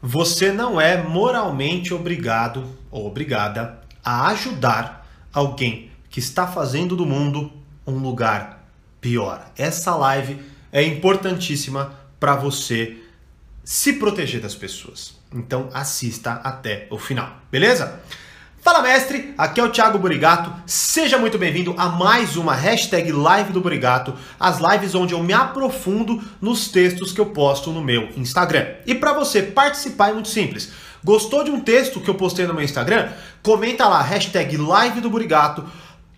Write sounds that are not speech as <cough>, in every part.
Você não é moralmente obrigado ou obrigada a ajudar alguém que está fazendo do mundo um lugar pior. Essa live é importantíssima para você se proteger das pessoas. Então assista até o final, beleza? Fala mestre, aqui é o Thiago Burigato, seja muito bem-vindo a mais uma hashtag Live do Burigato, as lives onde eu me aprofundo nos textos que eu posto no meu Instagram. E para você participar é muito simples, gostou de um texto que eu postei no meu Instagram? Comenta lá, hashtag Live do Burigato,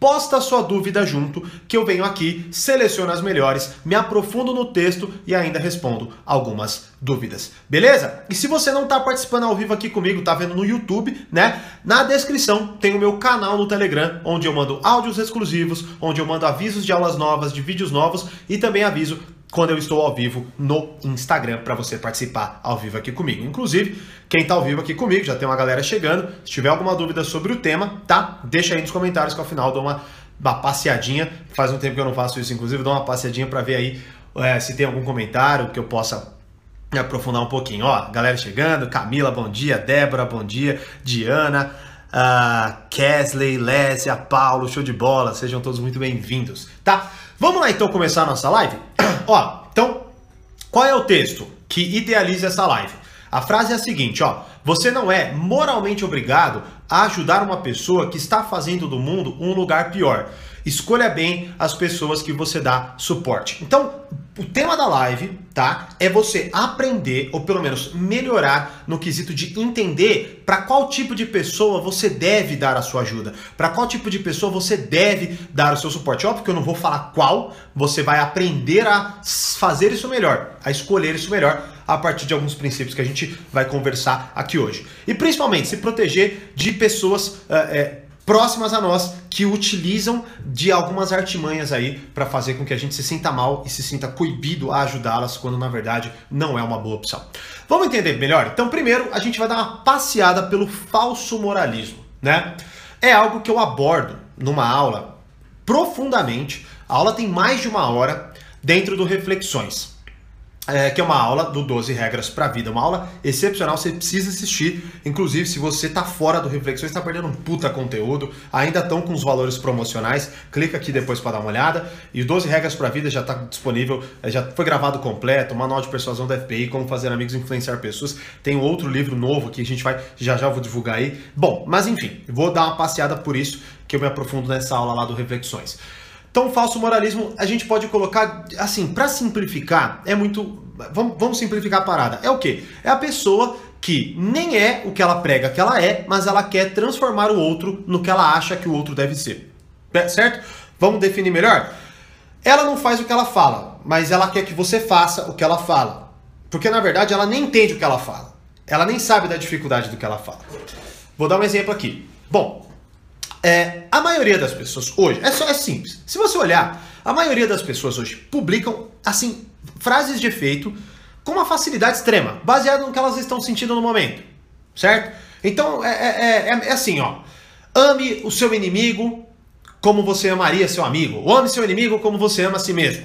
posta a sua dúvida junto, que eu venho aqui, seleciono as melhores, me aprofundo no texto e ainda respondo algumas dúvidas. Beleza? E se você não está participando ao vivo aqui comigo, tá vendo no YouTube, né? Na descrição tem o meu canal no Telegram, onde eu mando áudios exclusivos, onde eu mando avisos de aulas novas, de vídeos novos e também aviso quando eu estou ao vivo no Instagram para você participar ao vivo aqui comigo. Inclusive, quem está ao vivo aqui comigo, já tem uma galera chegando. Se tiver alguma dúvida sobre o tema, tá? Deixa aí nos comentários que ao final dou uma, uma passeadinha. Faz um tempo que eu não faço isso, inclusive, dou uma passeadinha para ver aí é, se tem algum comentário que eu possa me aprofundar um pouquinho. Ó, galera chegando, Camila, bom dia, Débora, bom dia, Diana, uh, Kesley, Lésia, Paulo, show de bola, sejam todos muito bem-vindos, tá? Vamos lá então começar a nossa live? Ó, então, qual é o texto que idealiza essa live? A frase é a seguinte, ó: Você não é moralmente obrigado a ajudar uma pessoa que está fazendo do mundo um lugar pior. Escolha bem as pessoas que você dá suporte. Então, o tema da live, tá? É você aprender ou pelo menos melhorar no quesito de entender para qual tipo de pessoa você deve dar a sua ajuda, para qual tipo de pessoa você deve dar o seu suporte. Óbvio que eu não vou falar qual, você vai aprender a fazer isso melhor, a escolher isso melhor a partir de alguns princípios que a gente vai conversar aqui hoje. E principalmente se proteger de pessoas uh, é, próximas a nós que utilizam de algumas artimanhas aí para fazer com que a gente se sinta mal e se sinta coibido a ajudá-las quando na verdade não é uma boa opção. Vamos entender melhor? Então, primeiro, a gente vai dar uma passeada pelo falso moralismo, né? É algo que eu abordo numa aula profundamente. A aula tem mais de uma hora dentro do Reflexões é, que é uma aula do 12 Regras para a Vida. Uma aula excepcional, você precisa assistir. Inclusive, se você está fora do Reflexões, está perdendo um puta conteúdo, ainda estão com os valores promocionais, clica aqui depois para dar uma olhada. E o 12 Regras para a Vida já está disponível, é, já foi gravado completo, Manual de Persuasão da FPI, Como Fazer Amigos e Influenciar Pessoas. Tem outro livro novo que a gente vai, já já vou divulgar aí. Bom, mas enfim, vou dar uma passeada por isso, que eu me aprofundo nessa aula lá do Reflexões. Então, falso moralismo, a gente pode colocar, assim, para simplificar, é muito. Vamos, vamos simplificar a parada. É o quê? É a pessoa que nem é o que ela prega que ela é, mas ela quer transformar o outro no que ela acha que o outro deve ser. Certo? Vamos definir melhor? Ela não faz o que ela fala, mas ela quer que você faça o que ela fala. Porque na verdade ela nem entende o que ela fala. Ela nem sabe da dificuldade do que ela fala. Vou dar um exemplo aqui. Bom, é, a maioria das pessoas hoje, é, só, é simples. Se você olhar, a maioria das pessoas hoje publicam, assim, frases de efeito com uma facilidade extrema, baseado no que elas estão sentindo no momento, certo? Então, é, é, é, é assim, ó. Ame o seu inimigo como você amaria seu amigo. Ou ame seu inimigo como você ama a si mesmo.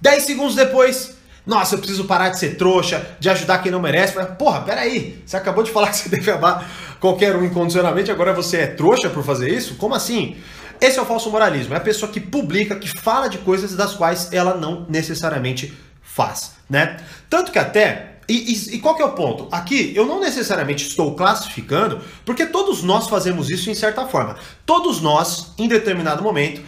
Dez segundos depois, nossa, eu preciso parar de ser trouxa, de ajudar quem não merece. Porra, peraí, você acabou de <laughs> falar que você deve amar qualquer um incondicionalmente, agora você é trouxa por fazer isso? Como assim? Esse é o falso moralismo, é a pessoa que publica, que fala de coisas das quais ela não necessariamente faz, né? Tanto que até e, e, e, qual que é o ponto? Aqui eu não necessariamente estou classificando, porque todos nós fazemos isso em certa forma. Todos nós, em determinado momento,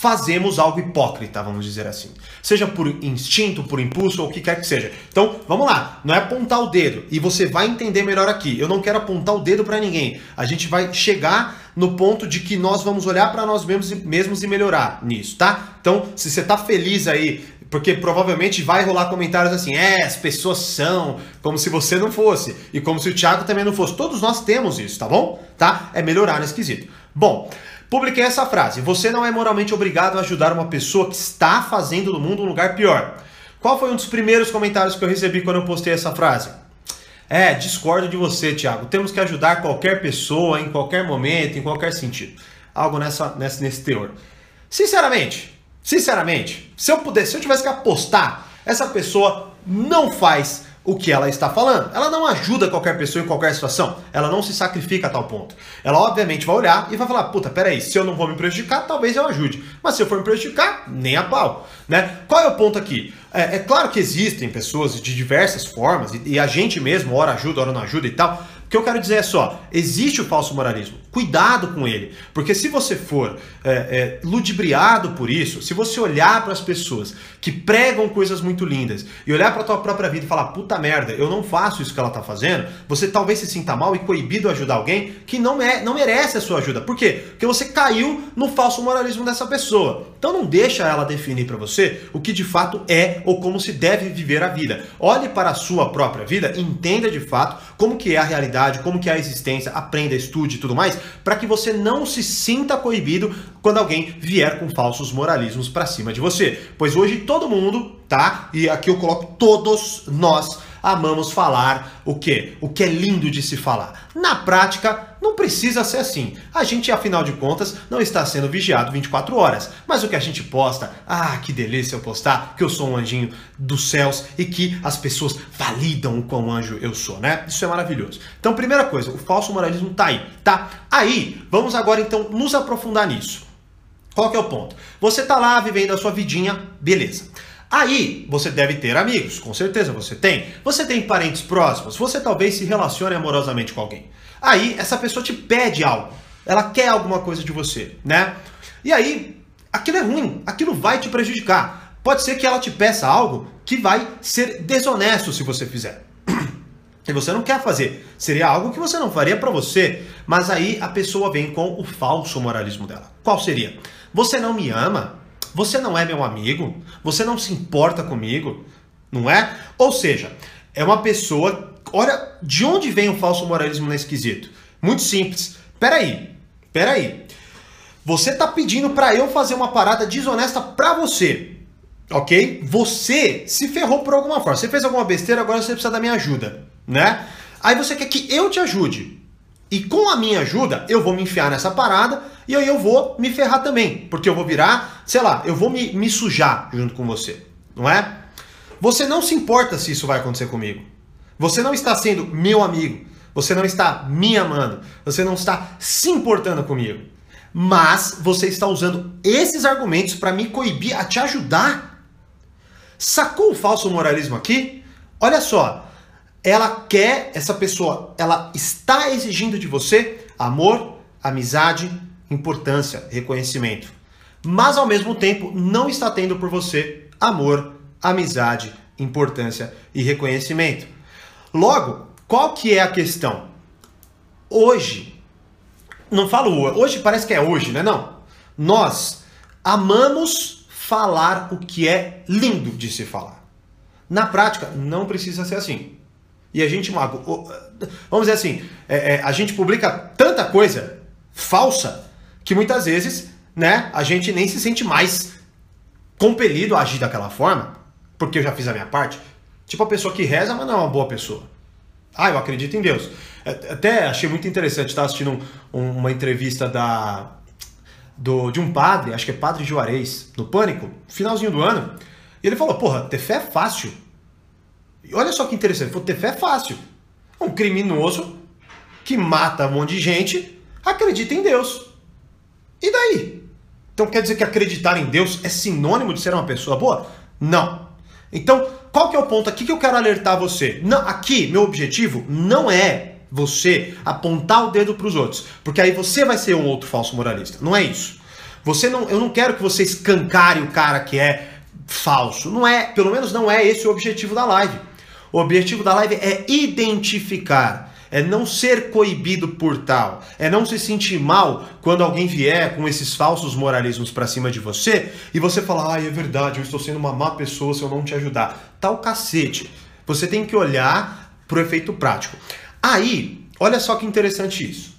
fazemos algo hipócrita, vamos dizer assim. Seja por instinto, por impulso ou o que quer que seja. Então, vamos lá, não é apontar o dedo e você vai entender melhor aqui. Eu não quero apontar o dedo para ninguém. A gente vai chegar no ponto de que nós vamos olhar para nós mesmos, mesmos e melhorar nisso, tá? Então, se você tá feliz aí porque provavelmente vai rolar comentários assim, é, as pessoas são, como se você não fosse, e como se o Thiago também não fosse. Todos nós temos isso, tá bom? Tá? É melhorar nesse quesito. Bom, Publiquei essa frase: Você não é moralmente obrigado a ajudar uma pessoa que está fazendo do mundo um lugar pior. Qual foi um dos primeiros comentários que eu recebi quando eu postei essa frase? É, discordo de você, Thiago. Temos que ajudar qualquer pessoa, em qualquer momento, em qualquer sentido. Algo nessa, nessa, nesse teor. Sinceramente, sinceramente, se eu pudesse, se eu tivesse que apostar, essa pessoa não faz o que ela está falando. Ela não ajuda qualquer pessoa em qualquer situação. Ela não se sacrifica a tal ponto. Ela obviamente vai olhar e vai falar: puta, peraí, se eu não vou me prejudicar, talvez eu ajude. Mas se eu for me prejudicar, nem a pau. Né? Qual é o ponto aqui? É, é claro que existem pessoas de diversas formas, e, e a gente mesmo, ora ajuda, ora não ajuda e tal. O que eu quero dizer é só: existe o falso moralismo. Cuidado com ele. Porque se você for é, é, ludibriado por isso, se você olhar para as pessoas que pregam coisas muito lindas e olhar para a tua própria vida e falar, puta merda, eu não faço isso que ela está fazendo, você talvez se sinta mal e coibido a ajudar alguém que não, é, não merece a sua ajuda. Por quê? Porque você caiu no falso moralismo dessa pessoa. Então não deixa ela definir para você o que de fato é ou como se deve viver a vida. Olhe para a sua própria vida, entenda de fato como que é a realidade, como que é a existência, aprenda, estude e tudo mais, para que você não se sinta coibido quando alguém vier com falsos moralismos para cima de você. Pois hoje todo mundo, tá? E aqui eu coloco todos nós amamos falar o que? O que é lindo de se falar. Na prática, não precisa ser assim. A gente, afinal de contas, não está sendo vigiado 24 horas. Mas o que a gente posta, ah, que delícia eu postar que eu sou um anjinho dos céus e que as pessoas validam o quão anjo eu sou, né? Isso é maravilhoso. Então, primeira coisa, o falso moralismo tá aí, tá? Aí, vamos agora então nos aprofundar nisso. Qual que é o ponto? Você tá lá vivendo a sua vidinha, beleza. Aí você deve ter amigos, com certeza você tem. Você tem parentes próximos, você talvez se relacione amorosamente com alguém. Aí essa pessoa te pede algo, ela quer alguma coisa de você, né? E aí aquilo é ruim, aquilo vai te prejudicar. Pode ser que ela te peça algo que vai ser desonesto se você fizer. <clears throat> E você não quer fazer. Seria algo que você não faria para você. Mas aí a pessoa vem com o falso moralismo dela. Qual seria? Você não me ama? Você não é meu amigo? Você não se importa comigo? Não é? Ou seja, é uma pessoa. Olha, de onde vem o falso moralismo nesse quesito? Muito simples. Peraí, peraí. Você tá pedindo para eu fazer uma parada desonesta para você. Ok? Você se ferrou por alguma forma. Você fez alguma besteira, agora você precisa da minha ajuda, né? Aí você quer que eu te ajude. E com a minha ajuda, eu vou me enfiar nessa parada e aí eu vou me ferrar também. Porque eu vou virar, sei lá, eu vou me, me sujar junto com você. Não é? Você não se importa se isso vai acontecer comigo. Você não está sendo meu amigo. Você não está me amando. Você não está se importando comigo. Mas você está usando esses argumentos para me coibir a te ajudar. Sacou o falso moralismo aqui? Olha só, ela quer, essa pessoa, ela está exigindo de você amor, amizade, importância, reconhecimento. Mas ao mesmo tempo não está tendo por você amor, amizade, importância e reconhecimento. Logo, qual que é a questão? Hoje, não falo hoje, parece que é hoje, né? Não. Nós amamos falar o que é lindo de se falar. Na prática, não precisa ser assim. E a gente, vamos dizer assim, é, é, a gente publica tanta coisa falsa que muitas vezes, né, a gente nem se sente mais compelido a agir daquela forma, porque eu já fiz a minha parte. Tipo a pessoa que reza, mas não é uma boa pessoa. Ah, eu acredito em Deus. É, até achei muito interessante estar assistindo um, uma entrevista da do, de um padre, acho que é Padre Juarez, no Pânico, finalzinho do ano, e ele falou: Porra, ter fé é fácil. E olha só que interessante, ter fé é fácil. Um criminoso que mata um monte de gente acredita em Deus. E daí? Então quer dizer que acreditar em Deus é sinônimo de ser uma pessoa boa? Não. Então, qual que é o ponto aqui que eu quero alertar você? Não, aqui, meu objetivo não é você apontar o dedo para os outros, porque aí você vai ser um outro falso moralista. Não é isso. Você não, eu não quero que você escancare o cara que é falso. Não é, pelo menos não é esse o objetivo da live. O objetivo da live é identificar, é não ser coibido por tal, é não se sentir mal quando alguém vier com esses falsos moralismos para cima de você e você falar, ah, é verdade, eu estou sendo uma má pessoa se eu não te ajudar. Tal cacete. Você tem que olhar pro efeito prático. Aí, olha só que interessante isso.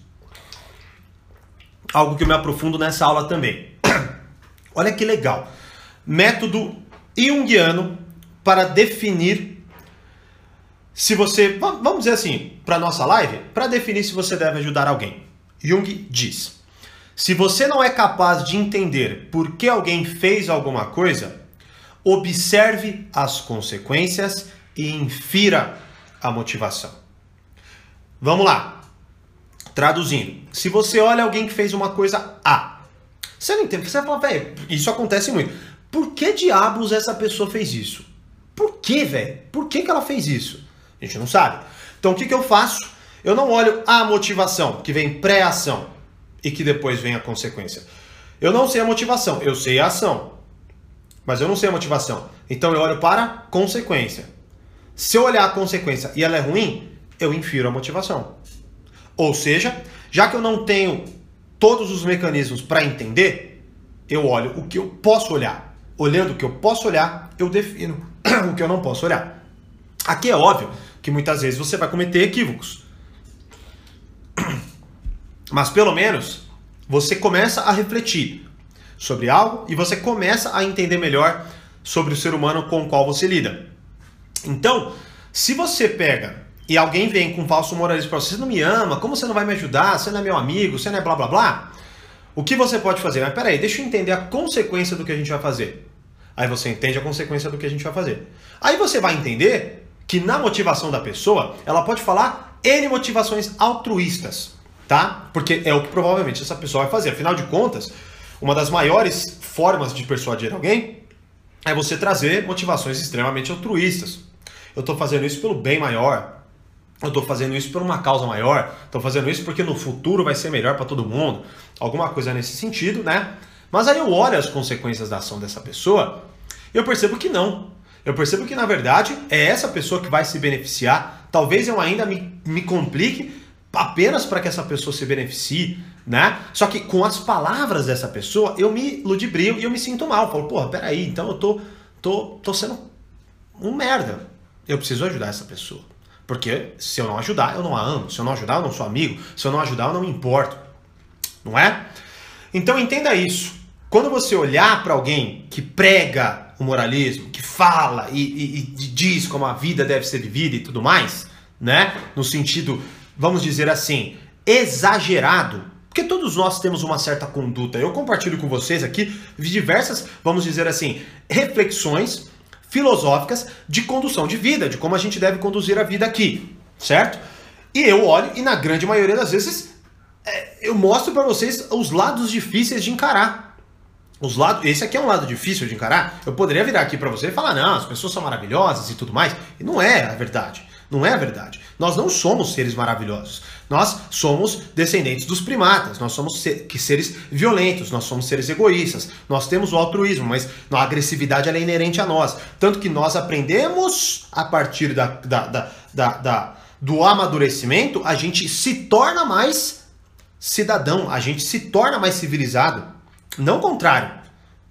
Algo que eu me aprofundo nessa aula também. <clears throat> olha que legal. Método Jungiano para definir se você, vamos dizer assim, para nossa live, para definir se você deve ajudar alguém. Jung diz: se você não é capaz de entender por que alguém fez alguma coisa, observe as consequências e infira a motivação. Vamos lá. Traduzindo. Se você olha alguém que fez uma coisa A, você não entende, você fala, velho, isso acontece muito. Por que diabos essa pessoa fez isso? Por que, velho? Por que, que ela fez isso? A gente não sabe. Então o que, que eu faço? Eu não olho a motivação, que vem pré-ação e que depois vem a consequência. Eu não sei a motivação, eu sei a ação. Mas eu não sei a motivação. Então eu olho para a consequência. Se eu olhar a consequência e ela é ruim, eu infiro a motivação. Ou seja, já que eu não tenho todos os mecanismos para entender, eu olho o que eu posso olhar. Olhando o que eu posso olhar, eu defino <clears throat> o que eu não posso olhar. Aqui é óbvio que muitas vezes você vai cometer equívocos. <clears throat> Mas pelo menos você começa a refletir sobre algo e você começa a entender melhor sobre o ser humano com o qual você lida. Então, se você pega e alguém vem com falso moralismo para você, você não me ama, como você não vai me ajudar, você não é meu amigo, você não é blá blá blá, o que você pode fazer? Mas peraí, deixa eu entender a consequência do que a gente vai fazer. Aí você entende a consequência do que a gente vai fazer. Aí você vai entender que na motivação da pessoa, ela pode falar N motivações altruístas, tá? Porque é o que provavelmente essa pessoa vai fazer. Afinal de contas, uma das maiores formas de persuadir alguém é você trazer motivações extremamente altruístas. Eu estou fazendo isso pelo bem maior. Eu estou fazendo isso por uma causa maior. Estou fazendo isso porque no futuro vai ser melhor para todo mundo. Alguma coisa nesse sentido, né? Mas aí eu olho as consequências da ação dessa pessoa e eu percebo que não. Eu percebo que na verdade é essa pessoa que vai se beneficiar. Talvez eu ainda me, me complique apenas para que essa pessoa se beneficie, né? Só que com as palavras dessa pessoa eu me ludibrio e eu me sinto mal. Eu falo, porra, peraí, então eu tô, tô, tô sendo um merda. Eu preciso ajudar essa pessoa. Porque se eu não ajudar, eu não a amo. Se eu não ajudar, eu não sou amigo. Se eu não ajudar, eu não me importo. Não é? Então entenda isso. Quando você olhar para alguém que prega o moralismo, que fala e, e, e, diz como a vida deve ser vivida e tudo mais, né? No sentido, vamos dizer assim, exagerado, porque todos nós temos uma certa conduta. Eu compartilho com vocês aqui diversas, vamos dizer assim, reflexões filosóficas de condução de vida, de como a gente deve conduzir a vida aqui, certo? E eu olho e na grande maioria das vezes é, eu mostro para vocês os lados difíceis de encarar os lados, esse aqui é um lado difícil de encarar. Eu poderia virar aqui para você e falar: "Não, as pessoas são maravilhosas e tudo mais". E não é a verdade. Não é a verdade. Nós não somos seres maravilhosos. Nós somos descendentes dos primatas. Nós somos seres violentos. Nós somos seres egoístas. Nós temos o altruísmo, mas a agressividade é inerente a nós. Tanto que nós aprendemos a partir da, da, da, da, do amadurecimento, a gente se torna mais cidadão, a gente se torna mais civilizado. Não o contrário,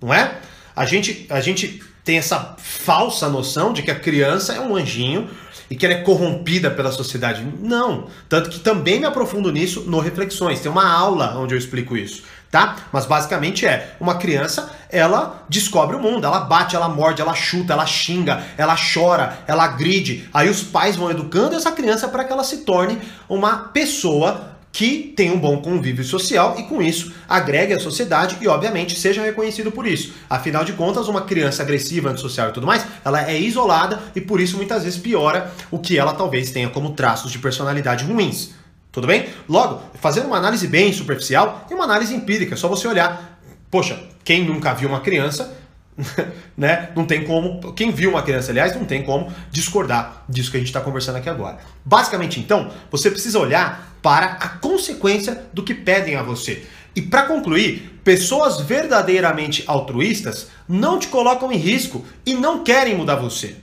não é? A gente, a gente tem essa falsa noção de que a criança é um anjinho e que ela é corrompida pela sociedade. Não. Tanto que também me aprofundo nisso no Reflexões. Tem uma aula onde eu explico isso, tá? Mas basicamente é, uma criança, ela descobre o mundo, ela bate, ela morde, ela chuta, ela xinga, ela chora, ela agride. Aí os pais vão educando essa criança para que ela se torne uma pessoa que tenha um bom convívio social e com isso agregue à sociedade e obviamente seja reconhecido por isso. Afinal de contas, uma criança agressiva, antissocial e tudo mais, ela é isolada e por isso muitas vezes piora o que ela talvez tenha como traços de personalidade ruins. Tudo bem? Logo, fazendo uma análise bem superficial e uma análise empírica, é só você olhar. Poxa, quem nunca viu uma criança <laughs> né? Não tem como. Quem viu uma criança, aliás, não tem como discordar disso que a gente está conversando aqui agora. Basicamente, então, você precisa olhar para a consequência do que pedem a você. E para concluir, pessoas verdadeiramente altruístas não te colocam em risco e não querem mudar você.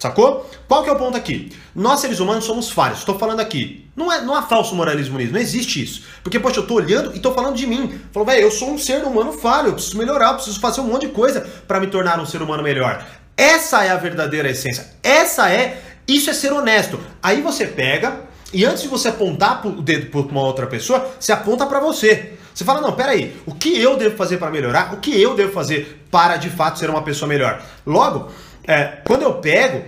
Sacou? Qual que é o ponto aqui? Nós seres humanos somos falhos. Estou falando aqui. Não, é, não há falso moralismo nisso. Não existe isso. Porque, poxa, eu estou olhando e estou falando de mim. Falou, velho, eu sou um ser humano falho. Eu preciso melhorar. Eu preciso fazer um monte de coisa para me tornar um ser humano melhor. Essa é a verdadeira essência. Essa é. Isso é ser honesto. Aí você pega e antes de você apontar o dedo para uma outra pessoa, você aponta para você. Você fala, não, peraí, o que eu devo fazer para melhorar? O que eu devo fazer para de fato ser uma pessoa melhor? Logo, é, quando eu pego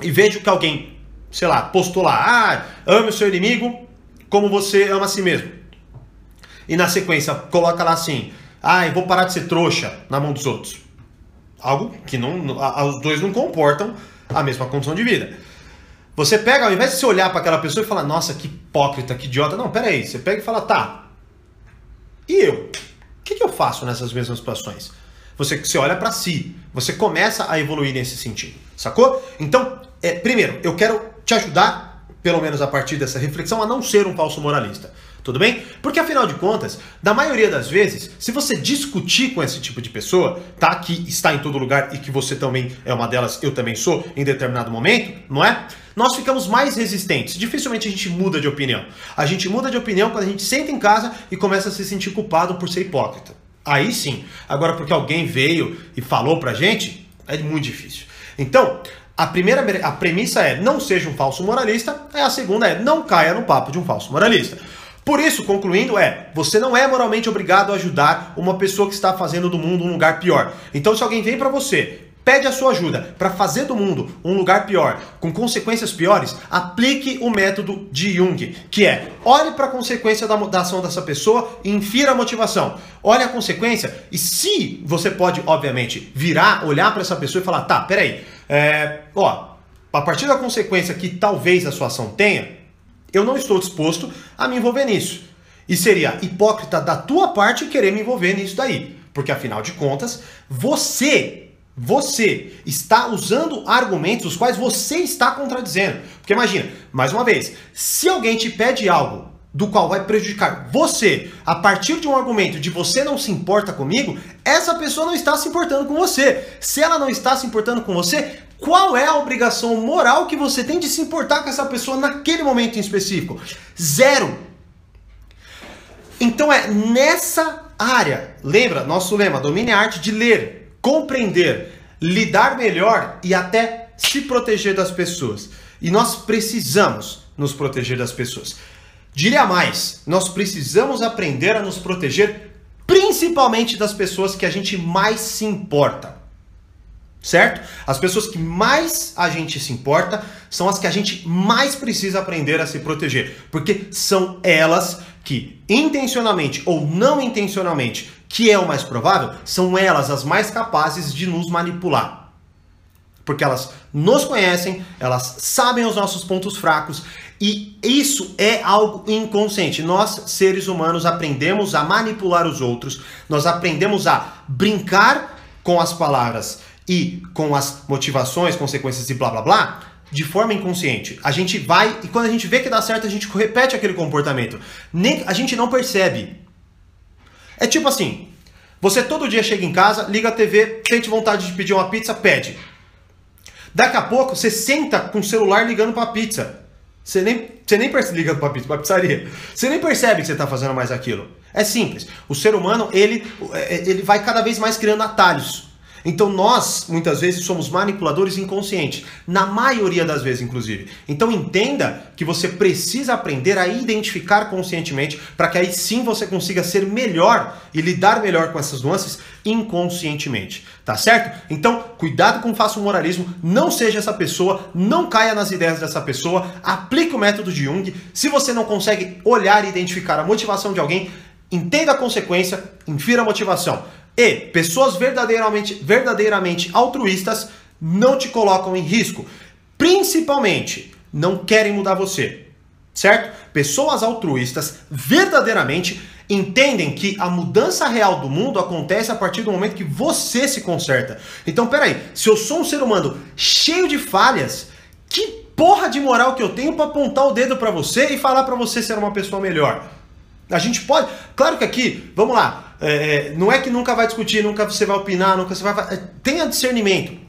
e vejo que alguém, sei lá, postou lá, ah, ame o seu inimigo como você ama a si mesmo. E na sequência coloca lá assim, ah, eu vou parar de ser trouxa na mão dos outros. Algo que não, os dois não comportam a mesma condição de vida. Você pega, ao invés de você olhar para aquela pessoa e falar, nossa, que hipócrita, que idiota. Não, peraí. Você pega e fala, tá. E eu? O que, que eu faço nessas mesmas situações? Você, você olha para si. Você começa a evoluir nesse sentido. Sacou? Então, é, primeiro, eu quero te ajudar, pelo menos a partir dessa reflexão, a não ser um falso moralista. Tudo bem? Porque afinal de contas, na maioria das vezes, se você discutir com esse tipo de pessoa, tá? Que está em todo lugar e que você também é uma delas, eu também sou, em determinado momento, não é? Nós ficamos mais resistentes. Dificilmente a gente muda de opinião. A gente muda de opinião quando a gente senta em casa e começa a se sentir culpado por ser hipócrita. Aí sim. Agora, porque alguém veio e falou pra gente, é muito difícil. Então, a primeira a premissa é não seja um falso moralista, a segunda é não caia no papo de um falso moralista. Por isso, concluindo, é: você não é moralmente obrigado a ajudar uma pessoa que está fazendo do mundo um lugar pior. Então, se alguém vem para você, pede a sua ajuda para fazer do mundo um lugar pior, com consequências piores, aplique o método de Jung, que é: olhe para a consequência da, da ação dessa pessoa e infira a motivação. Olhe a consequência e se você pode, obviamente, virar, olhar para essa pessoa e falar: tá, peraí, é, ó, a partir da consequência que talvez a sua ação tenha eu não estou disposto a me envolver nisso. E seria hipócrita da tua parte querer me envolver nisso daí. Porque afinal de contas, você, você está usando argumentos os quais você está contradizendo. Porque imagina, mais uma vez, se alguém te pede algo do qual vai prejudicar você a partir de um argumento de você não se importa comigo, essa pessoa não está se importando com você. Se ela não está se importando com você, qual é a obrigação moral que você tem de se importar com essa pessoa naquele momento em específico? Zero. Então é nessa área, lembra, nosso lema, domine a arte de ler, compreender, lidar melhor e até se proteger das pessoas. E nós precisamos nos proteger das pessoas. Diria mais, nós precisamos aprender a nos proteger principalmente das pessoas que a gente mais se importa certo? As pessoas que mais a gente se importa são as que a gente mais precisa aprender a se proteger, porque são elas que, intencionalmente ou não intencionalmente, que é o mais provável, são elas as mais capazes de nos manipular. Porque elas nos conhecem, elas sabem os nossos pontos fracos e isso é algo inconsciente. Nós, seres humanos, aprendemos a manipular os outros, nós aprendemos a brincar com as palavras e com as motivações, consequências e blá blá blá, de forma inconsciente. A gente vai e quando a gente vê que dá certo, a gente repete aquele comportamento. Nem, a gente não percebe. É tipo assim: você todo dia chega em casa, liga a TV, sente vontade de pedir uma pizza, pede. Daqui a pouco você senta com o celular ligando para a pizza. Você nem, você nem percebe ligando para pizza, para pizzaria. Você nem percebe que você está fazendo mais aquilo. É simples. O ser humano ele, é, ele vai cada vez mais criando atalhos. Então nós, muitas vezes, somos manipuladores inconscientes, na maioria das vezes, inclusive. Então entenda que você precisa aprender a identificar conscientemente para que aí sim você consiga ser melhor e lidar melhor com essas nuances inconscientemente, tá certo? Então, cuidado com o falso moralismo, não seja essa pessoa, não caia nas ideias dessa pessoa, aplique o método de Jung. Se você não consegue olhar e identificar a motivação de alguém, entenda a consequência, infira a motivação. E pessoas verdadeiramente, verdadeiramente altruístas não te colocam em risco. Principalmente, não querem mudar você. Certo? Pessoas altruístas verdadeiramente entendem que a mudança real do mundo acontece a partir do momento que você se conserta. Então, peraí, se eu sou um ser humano cheio de falhas, que porra de moral que eu tenho para apontar o dedo para você e falar para você ser uma pessoa melhor? A gente pode. Claro que aqui, vamos lá. É, não é que nunca vai discutir, nunca você vai opinar, nunca você vai. É, tenha discernimento.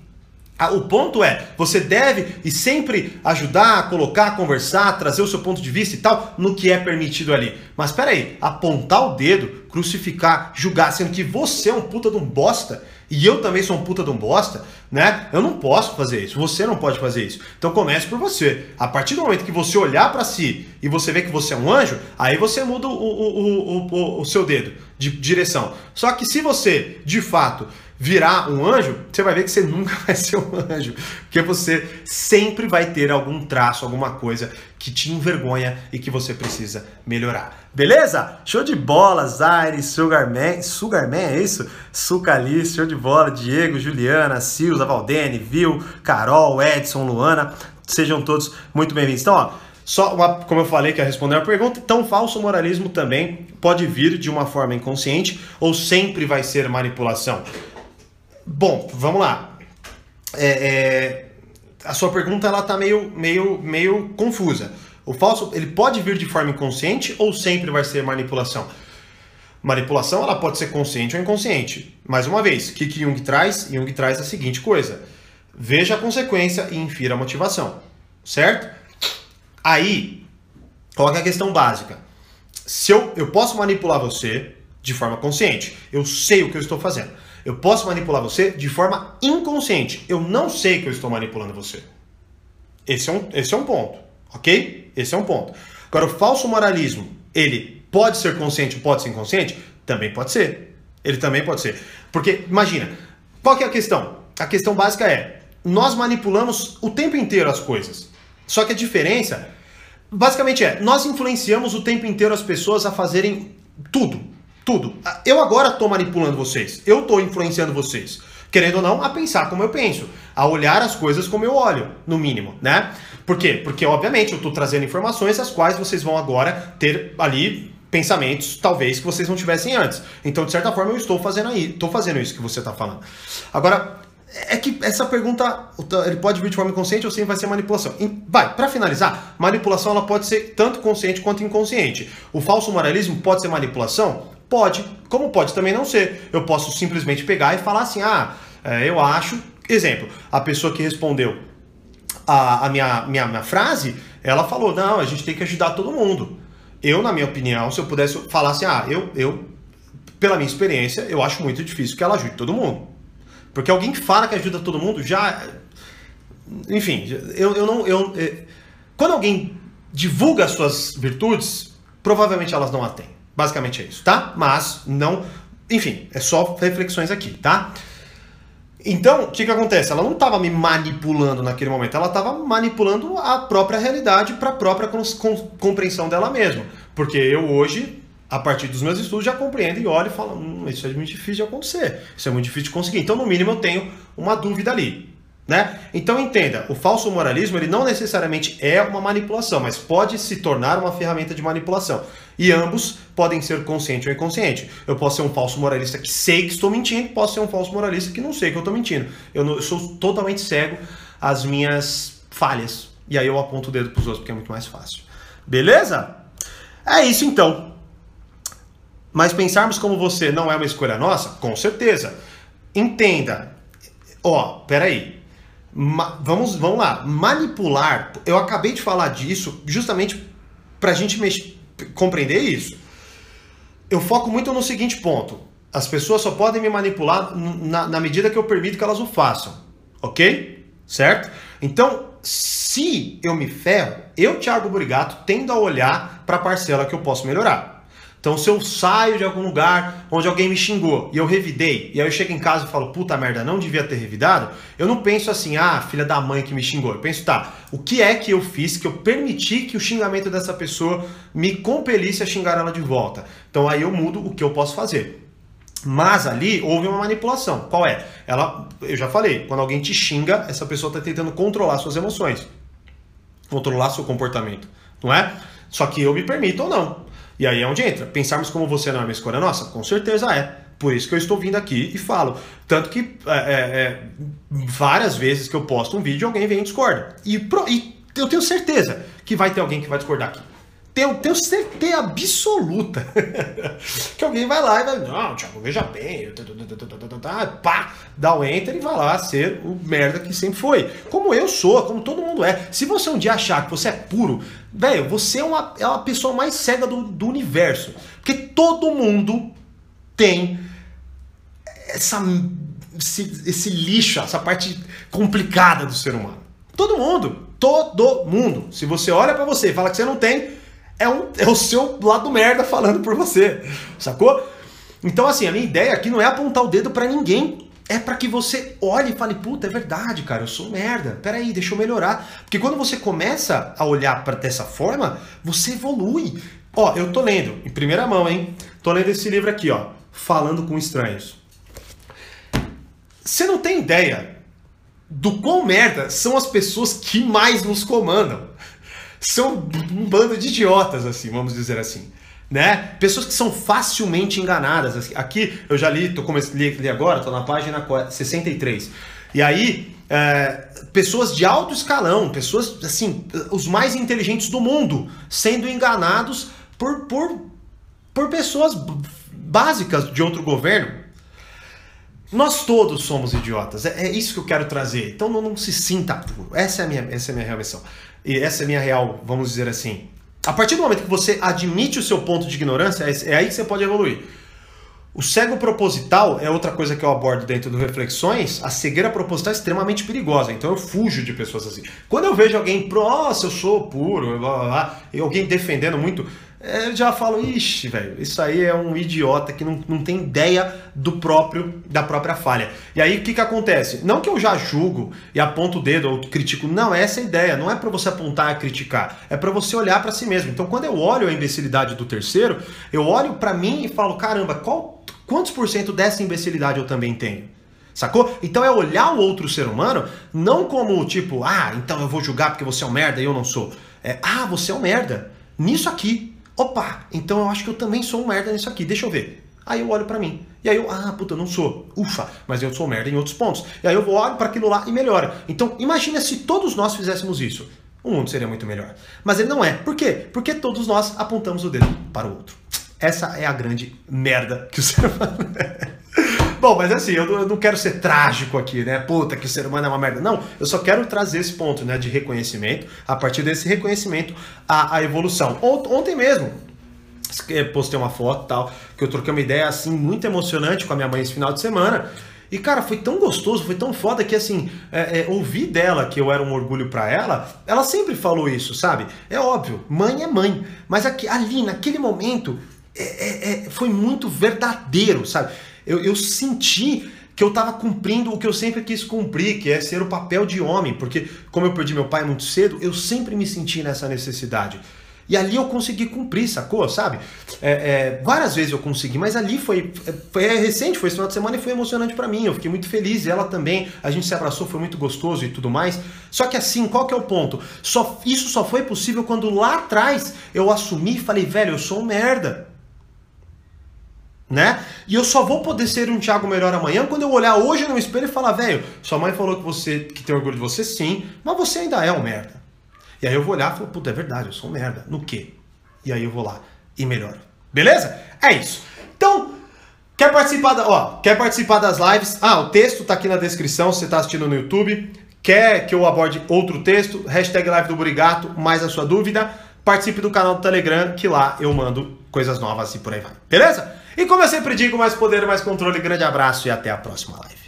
Ah, o ponto é, você deve e sempre ajudar, colocar, conversar, trazer o seu ponto de vista e tal, no que é permitido ali. Mas espera aí, apontar o dedo, crucificar, julgar, sendo que você é um puta de um bosta, e eu também sou um puta de um bosta, né? Eu não posso fazer isso, você não pode fazer isso. Então comece por você. A partir do momento que você olhar para si e você vê que você é um anjo, aí você muda o, o, o, o, o seu dedo de direção. Só que se você, de fato, virar um anjo, você vai ver que você <laughs> nunca vai ser um anjo, porque você sempre vai ter algum traço, alguma coisa que te envergonha e que você precisa melhorar. Beleza? Show de bola, Zaire, Sugarman, Sugarman é isso? Sucali, show de bola, Diego, Juliana, Silza, Valdene, Vil, Carol, Edson, Luana, sejam todos muito bem-vindos. Então, ó, só uma, como eu falei que ia responder a pergunta, então falso moralismo também pode vir de uma forma inconsciente ou sempre vai ser manipulação? Bom, vamos lá. É, é, a sua pergunta ela tá meio, meio, meio confusa. O falso ele pode vir de forma inconsciente ou sempre vai ser manipulação? Manipulação ela pode ser consciente ou inconsciente. Mais uma vez, o que, que Jung traz? Jung traz a seguinte coisa: veja a consequência e infira a motivação, certo? Aí, é a questão básica? Se eu, eu posso manipular você de forma consciente, eu sei o que eu estou fazendo. Eu posso manipular você de forma inconsciente. Eu não sei que eu estou manipulando você. Esse é um, esse é um ponto, ok? Esse é um ponto. Agora, o falso moralismo, ele pode ser consciente, pode ser inconsciente? Também pode ser. Ele também pode ser. Porque, imagina, qual que é a questão? A questão básica é, nós manipulamos o tempo inteiro as coisas. Só que a diferença, basicamente é, nós influenciamos o tempo inteiro as pessoas a fazerem tudo. Tudo. Eu agora estou manipulando vocês. Eu estou influenciando vocês. Querendo ou não, a pensar como eu penso. A olhar as coisas como eu olho, no mínimo, né? Por quê? Porque, obviamente, eu estou trazendo informações as quais vocês vão agora ter ali pensamentos, talvez, que vocês não tivessem antes. Então, de certa forma, eu estou fazendo aí, estou fazendo isso que você está falando. Agora, é que essa pergunta, ele pode vir de forma inconsciente ou sempre vai ser manipulação. Vai, para finalizar, manipulação ela pode ser tanto consciente quanto inconsciente. O falso moralismo pode ser manipulação? Pode. Como pode também não ser. Eu posso simplesmente pegar e falar assim: ah, é, eu acho. Exemplo, a pessoa que respondeu a, a minha, minha, minha frase, ela falou: não, a gente tem que ajudar todo mundo. Eu, na minha opinião, se eu pudesse falar assim, ah, eu, eu, pela minha experiência, eu acho muito difícil que ela ajude todo mundo. Porque alguém que fala que ajuda todo mundo já. Enfim, eu, eu não. Eu, é, quando alguém divulga as suas virtudes, provavelmente elas não a têm. Basicamente é isso, tá? Mas não. Enfim, é só reflexões aqui, tá? Então, o que, que acontece? Ela não estava me manipulando naquele momento, ela estava manipulando a própria realidade para a própria compreensão dela mesma. Porque eu hoje, a partir dos meus estudos, já compreendo e olho e falo: hum, isso é muito difícil de acontecer, isso é muito difícil de conseguir. Então, no mínimo, eu tenho uma dúvida ali. Né? Então entenda, o falso moralismo ele não necessariamente é uma manipulação, mas pode se tornar uma ferramenta de manipulação. E ambos podem ser consciente ou inconsciente. Eu posso ser um falso moralista que sei que estou mentindo, posso ser um falso moralista que não sei que eu estou mentindo. Eu, não, eu sou totalmente cego às minhas falhas. E aí eu aponto o dedo para os outros porque é muito mais fácil. Beleza? É isso então. Mas pensarmos como você não é uma escolha nossa, com certeza. Entenda. Ó, peraí vamos, vamos lá, manipular. Eu acabei de falar disso justamente para a gente compreender isso. Eu foco muito no seguinte ponto: as pessoas só podem me manipular na, na medida que eu permito que elas o façam, ok? Certo? Então, se eu me ferro, eu, Thiago Burigato, tendo a olhar para a parcela que eu posso melhorar. Então, se eu saio de algum lugar onde alguém me xingou e eu revidei, e aí eu chego em casa e falo, puta merda, não devia ter revidado, eu não penso assim, ah, filha da mãe que me xingou. Eu penso, tá, o que é que eu fiz que eu permiti que o xingamento dessa pessoa me compelisse a xingar ela de volta? Então, aí eu mudo o que eu posso fazer. Mas ali houve uma manipulação. Qual é? Ela, eu já falei, quando alguém te xinga, essa pessoa está tentando controlar suas emoções, controlar seu comportamento, não é? Só que eu me permito ou não. E aí é onde entra. Pensarmos como você não é uma escolha nossa? Com certeza é. Por isso que eu estou vindo aqui e falo. Tanto que é, é, é várias vezes que eu posto um vídeo, alguém vem e discorda. E, pro, e eu tenho certeza que vai ter alguém que vai discordar aqui. Tenho, tenho certeza absoluta <laughs> que alguém vai lá e vai, não, Thiago, veja bem, pá, dá o enter e vai lá ser o merda que sempre foi. Como eu sou, como todo mundo é. Se você um dia achar que você é puro, velho, você é uma, é uma pessoa mais cega do, do universo. Porque todo mundo tem essa, esse, esse lixo, essa parte complicada do ser humano. Todo mundo, todo mundo. Se você olha para você e fala que você não tem, é, um, é o seu lado merda falando por você, sacou? Então, assim, a minha ideia aqui não é apontar o dedo para ninguém. é para que você olhe e fale, puta, é verdade, cara, eu sou merda. Peraí, deixa eu melhorar. Porque quando você começa a olhar para dessa forma, você evolui. Ó, eu tô lendo, em primeira mão, hein? Tô lendo esse livro aqui, ó, Falando com Estranhos. Você não tem ideia do quão merda são as pessoas que mais nos comandam. São um bando de idiotas, assim, vamos dizer assim. Né? Pessoas que são facilmente enganadas. Aqui eu já li, tô comecei li, agora, tô na página 63. E aí, é, pessoas de alto escalão, pessoas assim, os mais inteligentes do mundo, sendo enganados por, por, por pessoas básicas de outro governo. Nós todos somos idiotas. É, é isso que eu quero trazer. Então não, não, se sinta. Essa é a minha, essa é a minha real missão. E essa é a minha real, vamos dizer assim. A partir do momento que você admite o seu ponto de ignorância, é, é aí que você pode evoluir. O cego proposital é outra coisa que eu abordo dentro do Reflexões. A cegueira proposital é extremamente perigosa, então eu fujo de pessoas assim. Quando eu vejo alguém, nossa, eu sou puro, blá, blá, blá, e alguém defendendo muito, eu já falo, ixi, velho, isso aí é um idiota que não, não tem ideia do próprio da própria falha. E aí o que, que acontece? Não que eu já julgo e aponto o dedo ou critico, não, é essa a ideia, não é para você apontar e criticar, é para você olhar para si mesmo. Então quando eu olho a imbecilidade do terceiro, eu olho para mim e falo, caramba, qual, quantos por cento dessa imbecilidade eu também tenho? Sacou? Então é olhar o outro ser humano não como tipo, ah, então eu vou julgar porque você é um merda e eu não sou. É, ah, você é um merda. Nisso aqui, Opa, então eu acho que eu também sou um merda nisso aqui, deixa eu ver. Aí eu olho para mim. E aí eu, ah, puta, eu não sou. Ufa, mas eu sou merda em outros pontos. E aí eu vou olho para aquilo lá e melhora. Então, imagina se todos nós fizéssemos isso. O mundo seria muito melhor. Mas ele não é. Por quê? Porque todos nós apontamos o dedo para o outro. Essa é a grande merda que o ser humano <laughs> é. Bom, mas assim, eu não quero ser trágico aqui, né? Puta, que o ser humano é uma merda. Não, eu só quero trazer esse ponto, né, de reconhecimento. A partir desse reconhecimento, a, a evolução. Ontem mesmo, postei uma foto tal, que eu troquei uma ideia assim muito emocionante com a minha mãe esse final de semana. E cara, foi tão gostoso, foi tão foda que assim, é, é, ouvir dela que eu era um orgulho para ela, ela sempre falou isso, sabe? É óbvio, mãe é mãe, mas aqui, ali naquele momento é, é, é foi muito verdadeiro, sabe? Eu, eu senti que eu estava cumprindo o que eu sempre quis cumprir, que é ser o papel de homem, porque como eu perdi meu pai muito cedo, eu sempre me senti nessa necessidade. E ali eu consegui cumprir, sacou? Sabe? É, é, várias vezes eu consegui, mas ali foi, foi recente, foi esse final de semana e foi emocionante para mim. Eu fiquei muito feliz, ela também. A gente se abraçou, foi muito gostoso e tudo mais. Só que assim, qual que é o ponto? Só, isso só foi possível quando lá atrás eu assumi e falei, velho, eu sou um merda né? E eu só vou poder ser um Thiago melhor amanhã quando eu olhar hoje no espelho e falar, velho, sua mãe falou que você que tem orgulho de você sim, mas você ainda é um merda. E aí eu vou olhar e falo, puta, é verdade, eu sou um merda. No quê? E aí eu vou lá e melhoro. Beleza? É isso. Então, quer participar da, ó, quer participar das lives? Ah, o texto tá aqui na descrição, se você tá assistindo no YouTube. Quer que eu aborde outro texto? Hashtag live do Burigato, mais a sua dúvida. Participe do canal do Telegram, que lá eu mando coisas novas e por aí vai. Beleza? E como eu sempre digo, mais poder, mais controle. Grande abraço e até a próxima live.